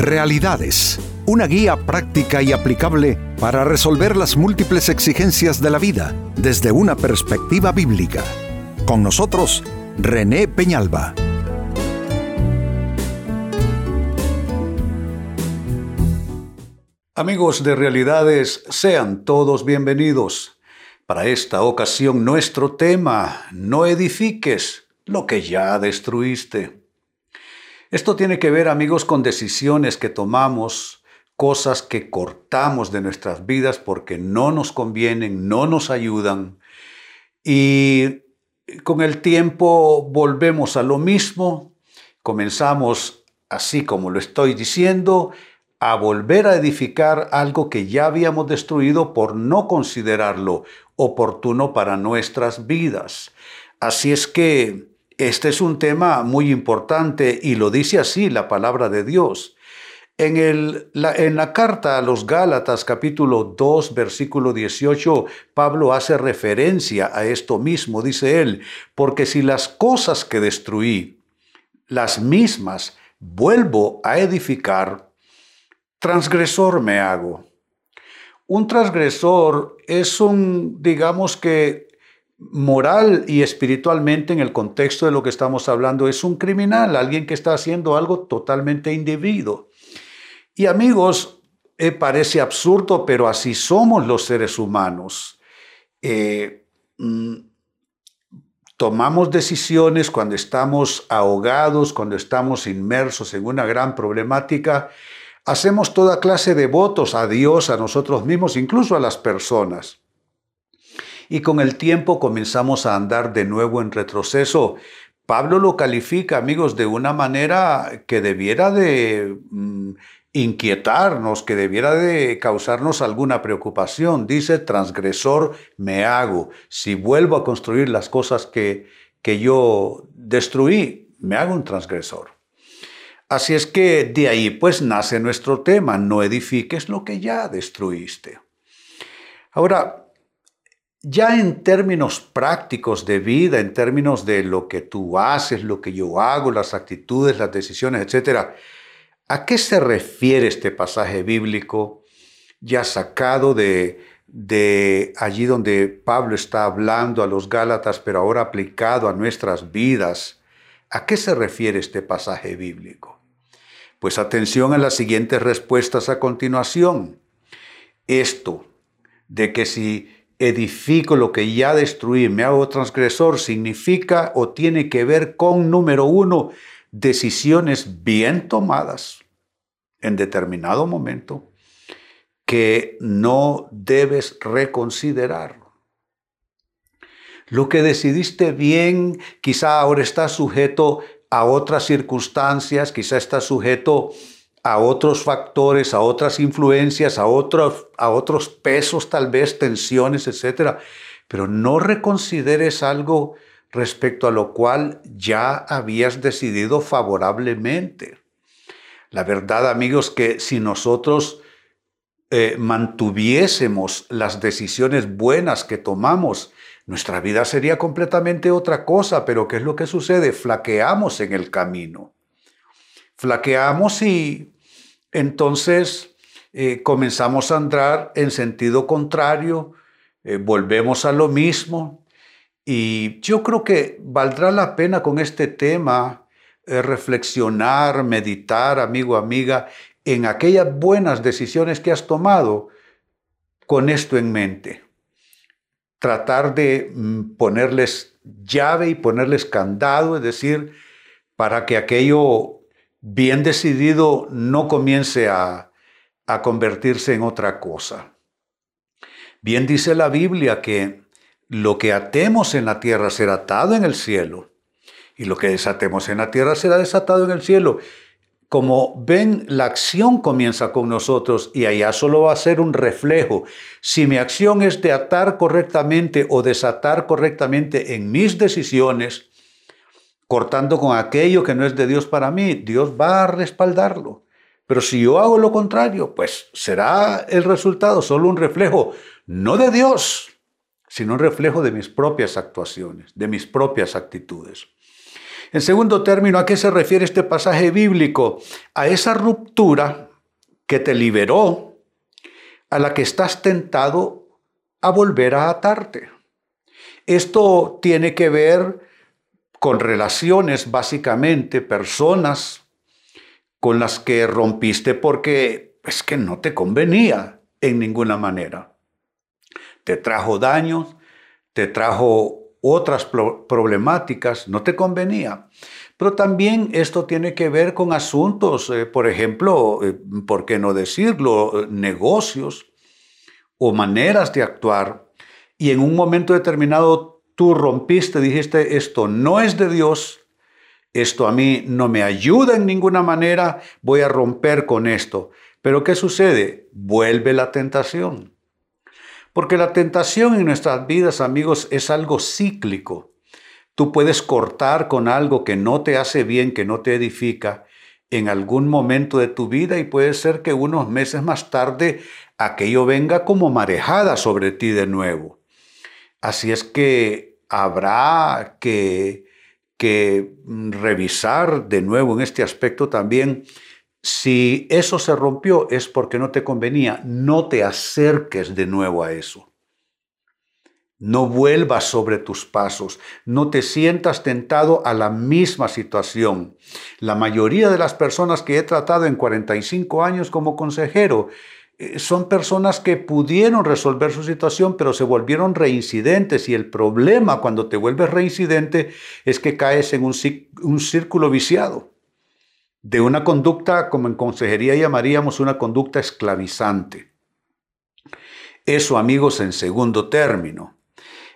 Realidades, una guía práctica y aplicable para resolver las múltiples exigencias de la vida desde una perspectiva bíblica. Con nosotros, René Peñalba. Amigos de Realidades, sean todos bienvenidos. Para esta ocasión nuestro tema, no edifiques lo que ya destruiste. Esto tiene que ver, amigos, con decisiones que tomamos, cosas que cortamos de nuestras vidas porque no nos convienen, no nos ayudan. Y con el tiempo volvemos a lo mismo, comenzamos, así como lo estoy diciendo, a volver a edificar algo que ya habíamos destruido por no considerarlo oportuno para nuestras vidas. Así es que este es un tema muy importante y lo dice así la palabra de Dios. En, el, la, en, la, carta a los Gálatas capítulo 2 versículo 18, Pablo hace referencia a esto mismo, dice él, porque si las cosas que destruí, las mismas, vuelvo a edificar, transgresor me hago. Un transgresor es un, digamos que, moral y espiritualmente en el contexto de lo que estamos hablando, es un criminal, alguien que está haciendo algo totalmente indebido. Y amigos, eh, parece absurdo, pero así somos los seres humanos. Eh, mm, tomamos decisiones cuando estamos ahogados, cuando estamos inmersos en una gran problemática Hacemos toda clase de votos a Dios, a nosotros mismos, incluso a las personas. Y con el tiempo comenzamos a andar de nuevo en retroceso. Pablo lo califica, amigos, de una manera que debiera de mm, inquietarnos, que debiera de causarnos alguna preocupación. Dice, transgresor me hago. Si vuelvo a construir las cosas que, que yo destruí, me hago un transgresor. Así es que de ahí pues nace nuestro tema, no edifiques lo que ya destruiste. Ahora, ya en términos prácticos de vida, en términos de lo que tú haces, lo que yo hago, las actitudes, las decisiones, etc., ¿a qué se refiere este pasaje bíblico ya sacado de, de allí donde Pablo está hablando a los Gálatas, pero ahora aplicado a nuestras vidas? ¿A qué se refiere este pasaje bíblico? Pues atención a las siguientes respuestas a continuación. Esto de que si edifico lo que ya destruí, me hago transgresor, significa o tiene que ver con, número uno, decisiones bien tomadas en determinado momento que no debes reconsiderar. Lo que decidiste bien quizá ahora está sujeto a otras circunstancias, quizá está sujeto a otros factores, a otras influencias, a otros, a otros pesos, tal vez tensiones, etc. Pero no reconsideres algo respecto a lo cual ya habías decidido favorablemente. La verdad, amigos, que si nosotros eh, mantuviésemos las decisiones buenas que tomamos, nuestra vida sería completamente otra cosa, pero ¿qué es lo que sucede? Flaqueamos en el camino. Flaqueamos y entonces eh, comenzamos a andar en sentido contrario, eh, volvemos a lo mismo. Y yo creo que valdrá la pena con este tema eh, reflexionar, meditar, amigo, amiga, en aquellas buenas decisiones que has tomado con esto en mente tratar de mm, ponerles llave y ponerles candado, es decir, para que aquello bien decidido no comience a, convertirse en otra cosa. Bien dice la Biblia que lo que atemos en la tierra será atado en el cielo y lo que desatemos en la tierra será desatado en el cielo como ven, la acción comienza con nosotros y allá solo va a ser un reflejo. Si mi acción es de atar correctamente o desatar correctamente en mis decisiones, cortando con aquello que no es de Dios para mí, Dios va a respaldarlo. Pero si yo hago lo contrario, pues será el resultado solo un reflejo, no de Dios, sino un reflejo de mis propias actuaciones, de mis propias actitudes. En segundo término, ¿a qué se refiere este pasaje bíblico? A esa ruptura que te liberó, a la que estás tentado a volver a atarte. Esto tiene que ver con relaciones, básicamente, personas con las que rompiste porque es que no te convenía en ninguna manera. Te trajo daños, te trajo otras problemáticas, no te convenía. Pero también esto tiene que ver con asuntos, eh, por ejemplo, eh, ¿por qué no decirlo? Negocios o maneras de actuar. Y en un momento determinado tú rompiste, dijiste, esto no es de Dios, esto a mí no me ayuda en ninguna manera, voy a romper con esto. Pero ¿qué sucede? Vuelve la tentación. Porque la tentación en nuestras vidas, amigos, es algo cíclico. Tú puedes cortar con algo que no te hace bien, que no te edifica, en algún momento de tu vida y puede ser que unos meses más tarde aquello venga como marejada sobre ti de nuevo. Así es que habrá que, que revisar de nuevo en este aspecto también si eso se rompió es porque no te convenía, no te acerques de nuevo a eso. No vuelvas sobre tus pasos, no te sientas tentado a la misma situación. La mayoría de las personas que he tratado en 45 años como consejero son personas que pudieron resolver su situación, pero se volvieron reincidentes y el problema cuando te vuelves reincidente es que caes en un, un círculo viciado de una conducta, como en consejería llamaríamos una conducta esclavizante. Eso, amigos, en segundo término.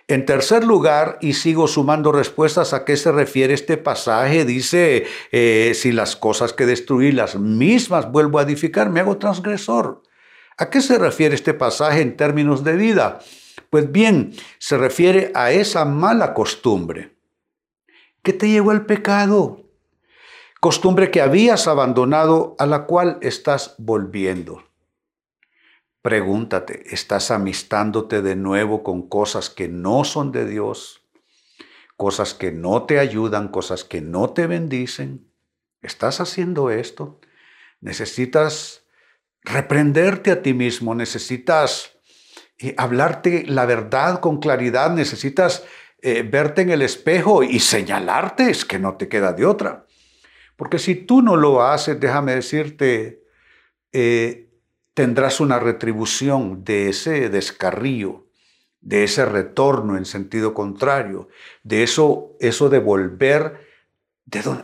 En tercer lugar, y sigo sumando respuestas a qué se refiere este pasaje, dice, eh, si las cosas que destruí las mismas vuelvo a edificar, me hago transgresor. ¿A qué se refiere este pasaje en términos de vida? Pues bien, se refiere a esa mala costumbre. ¿Qué te llevó al pecado? costumbre que habías abandonado a la cual estás volviendo. Pregúntate, ¿estás amistándote de nuevo con cosas que no son de Dios? Cosas que no te ayudan, cosas que no te bendicen. ¿Estás haciendo esto? Necesitas reprenderte a ti mismo, necesitas eh, hablarte la verdad con claridad, necesitas eh, verte en el espejo y señalarte, es que no te queda de otra. Porque si tú no lo haces, déjame decirte, eh, tendrás una retribución de ese descarrío, de ese retorno en sentido contrario, de eso, eso de volver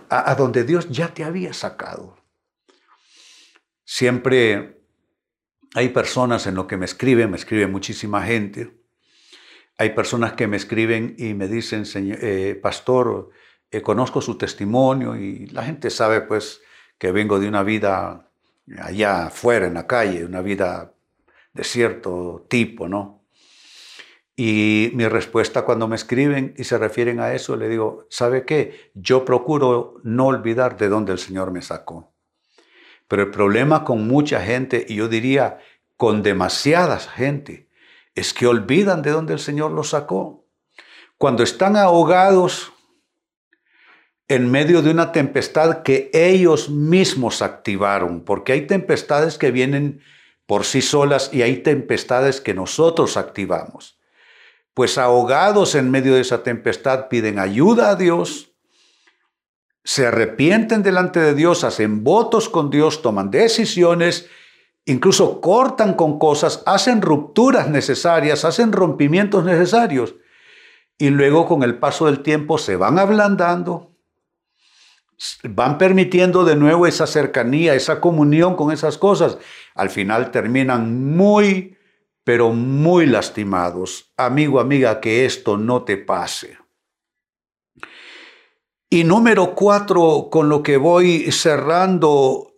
a, a donde Dios ya te había sacado. Siempre hay personas en lo que me escriben, me escribe muchísima gente. Hay personas que me escriben y me dicen, eh, pastor, eh, conozco su testimonio y la gente sabe pues que vengo de una vida allá afuera, en la calle, una vida de cierto tipo, ¿no? Y mi respuesta cuando me escriben y se refieren a eso, le digo, ¿sabe qué? Yo procuro no olvidar de dónde el Señor me sacó. Pero el problema con mucha gente, y yo diría con demasiada gente, es que olvidan de dónde el Señor los sacó. Cuando están ahogados en medio de una tempestad que ellos mismos activaron, porque hay tempestades que vienen por sí solas y hay tempestades que nosotros activamos. Pues ahogados en medio de esa tempestad piden ayuda a Dios, se arrepienten delante de Dios, hacen votos con Dios, toman decisiones, incluso cortan con cosas, hacen rupturas necesarias, hacen rompimientos necesarios. Y luego con el paso del tiempo se van ablandando, van permitiendo de nuevo esa cercanía, esa comunión con esas cosas, al final terminan muy, pero muy lastimados. Amigo, amiga, que esto no te pase. Y número cuatro, con lo que voy cerrando,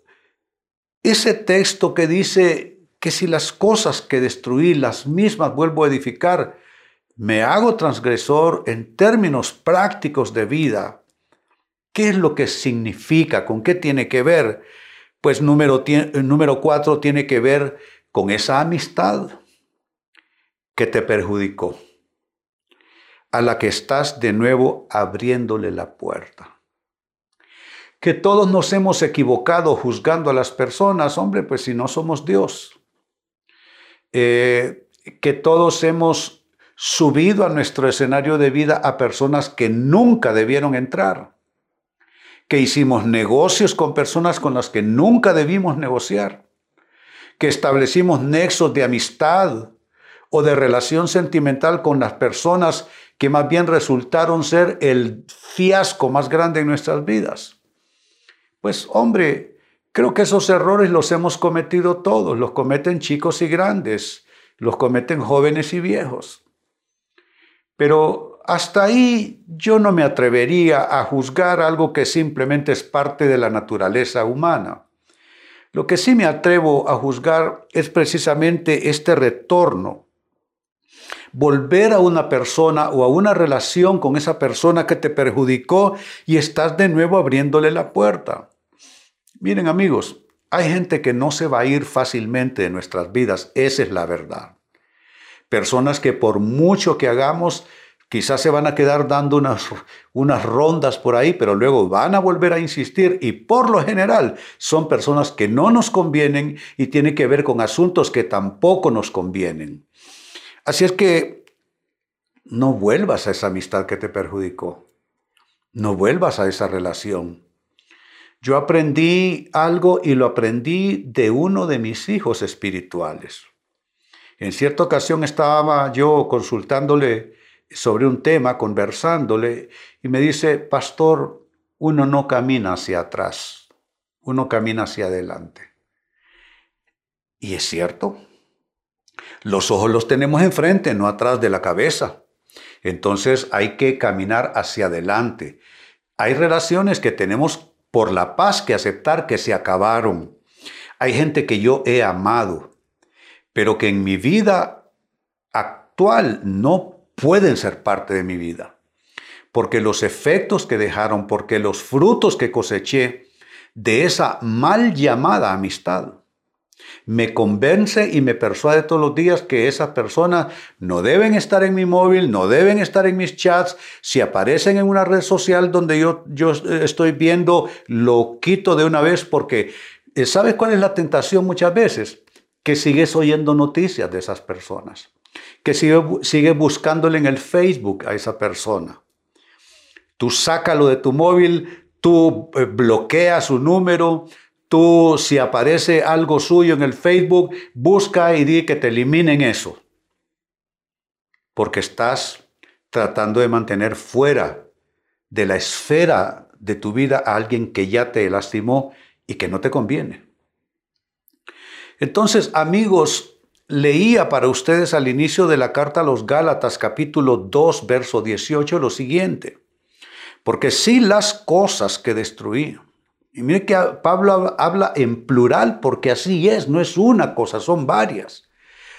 ese texto que dice que si las cosas que destruí, las mismas vuelvo a edificar, me hago transgresor en términos prácticos de vida ¿Qué es lo que significa? ¿Con qué tiene que ver? Pues número, número cuatro tiene que ver con esa amistad que te perjudicó, a la que estás de nuevo abriéndole la puerta. que todos nos hemos equivocado juzgando a las personas, hombre, pues si no somos Dios. Eh, que todos hemos subido a nuestro escenario de vida a personas que nunca debieron entrar, que hicimos negocios con personas con las que nunca debimos negociar, que establecimos nexos de amistad o de relación sentimental con las personas que más bien resultaron ser el fiasco más grande en nuestras vidas. Pues hombre, creo que esos errores los hemos cometido todos, los cometen chicos y grandes, los cometen jóvenes y viejos. Pero hasta ahí yo no me atrevería a juzgar algo que simplemente es parte de la naturaleza humana. Lo que sí me atrevo a juzgar es precisamente este retorno. Volver a una persona o a una relación con esa persona que te perjudicó y estás de nuevo abriéndole la puerta. Miren amigos, hay gente que no se va a ir fácilmente de nuestras vidas, esa es la verdad. Personas que por mucho que hagamos, quizás se van a quedar dando unas, unas rondas por ahí, pero luego van a volver a insistir y por lo general son personas que no nos convienen y tienen que ver con asuntos que tampoco nos convienen. Así es que no vuelvas a esa amistad que te perjudicó. No vuelvas a esa relación. Yo aprendí algo y lo aprendí de uno de mis hijos espirituales. En cierta ocasión estaba yo consultándole sobre un tema, conversándole, y me dice, pastor, uno no camina hacia atrás, uno camina hacia adelante. Y es cierto, los ojos los tenemos enfrente, no atrás de la cabeza. Entonces hay que caminar hacia adelante. Hay relaciones que tenemos por la paz que aceptar que se acabaron. Hay gente que yo he amado, pero que en mi vida actual no pueden ser parte de mi vida. Porque los efectos que dejaron, porque los frutos que coseché de esa mal llamada amistad, me convence y me persuade todos los días que esas personas no deben estar en mi móvil, no deben estar en mis chats. Si aparecen en una red social donde yo, yo estoy viendo, lo quito de una vez porque eh, ¿sabes cuál es la tentación muchas veces? Que sigues oyendo noticias de esas personas, que sigues sigue buscándole en el Facebook a esa persona. Tú sácalo de tu móvil, tú eh, bloqueas su número, Tú, si aparece algo suyo en el Facebook, busca y di que te eliminen eso. Porque estás tratando de mantener fuera de la esfera de tu vida a alguien que ya te lastimó y que no te conviene. Entonces, amigos, leía para ustedes al inicio de la carta a los Gálatas capítulo 2, verso 18 lo siguiente. Porque si las cosas que destruí, y mire que Pablo habla en plural porque así es, no es una cosa, son varias.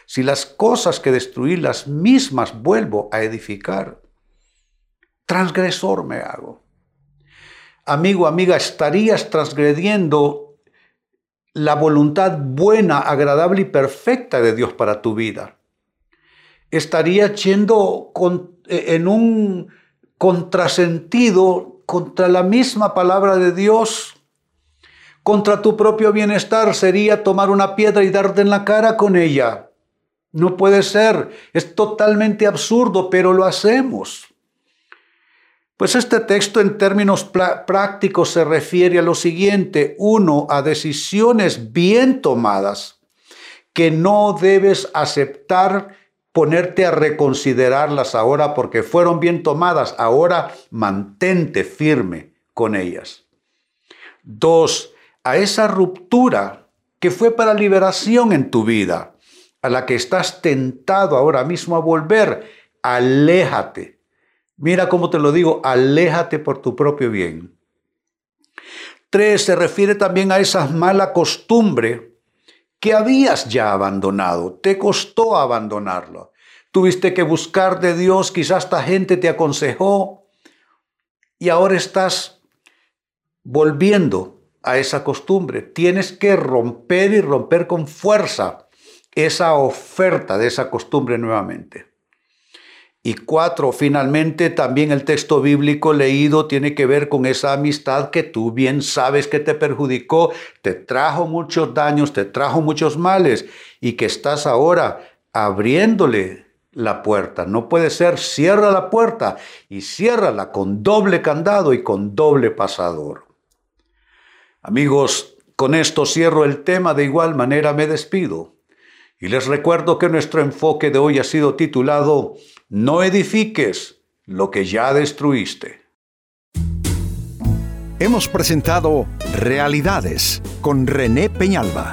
Si las cosas que destruí las mismas vuelvo a edificar, transgresor me hago. Amigo, amiga, estarías transgrediendo la voluntad buena, agradable y perfecta de Dios para tu vida. Estarías yendo en un contrasentido contra la misma palabra de Dios contra tu propio bienestar sería tomar una piedra y darte en la cara con ella. No puede ser, es totalmente absurdo, pero lo hacemos. Pues este texto en términos prácticos se refiere a lo siguiente. Uno, a decisiones bien tomadas que no debes aceptar ponerte a reconsiderarlas ahora porque fueron bien tomadas. Ahora mantente firme con ellas. Dos, a esa ruptura que fue para liberación en tu vida, a la que estás tentado ahora mismo a volver, aléjate. Mira cómo te lo digo, aléjate por tu propio bien. Tres, se refiere también a esa mala costumbre que habías ya abandonado, te costó abandonarlo. Tuviste que buscar de Dios, quizás esta gente te aconsejó y ahora estás volviendo a esa costumbre. Tienes que romper y romper con fuerza esa oferta de esa costumbre nuevamente. Y cuatro, finalmente también el texto bíblico leído tiene que ver con esa amistad que tú bien sabes que te perjudicó, te trajo muchos daños, te trajo muchos males y que estás ahora abriéndole la puerta. No puede ser, cierra la puerta y ciérrala con doble candado y con doble pasador. Amigos, con esto cierro el tema, de igual manera me despido. Y les recuerdo que nuestro enfoque de hoy ha sido titulado No edifiques lo que ya destruiste. Hemos presentado Realidades con René Peñalba.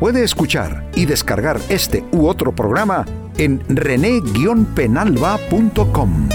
Puede escuchar y descargar este u otro programa en rene-penalba.com.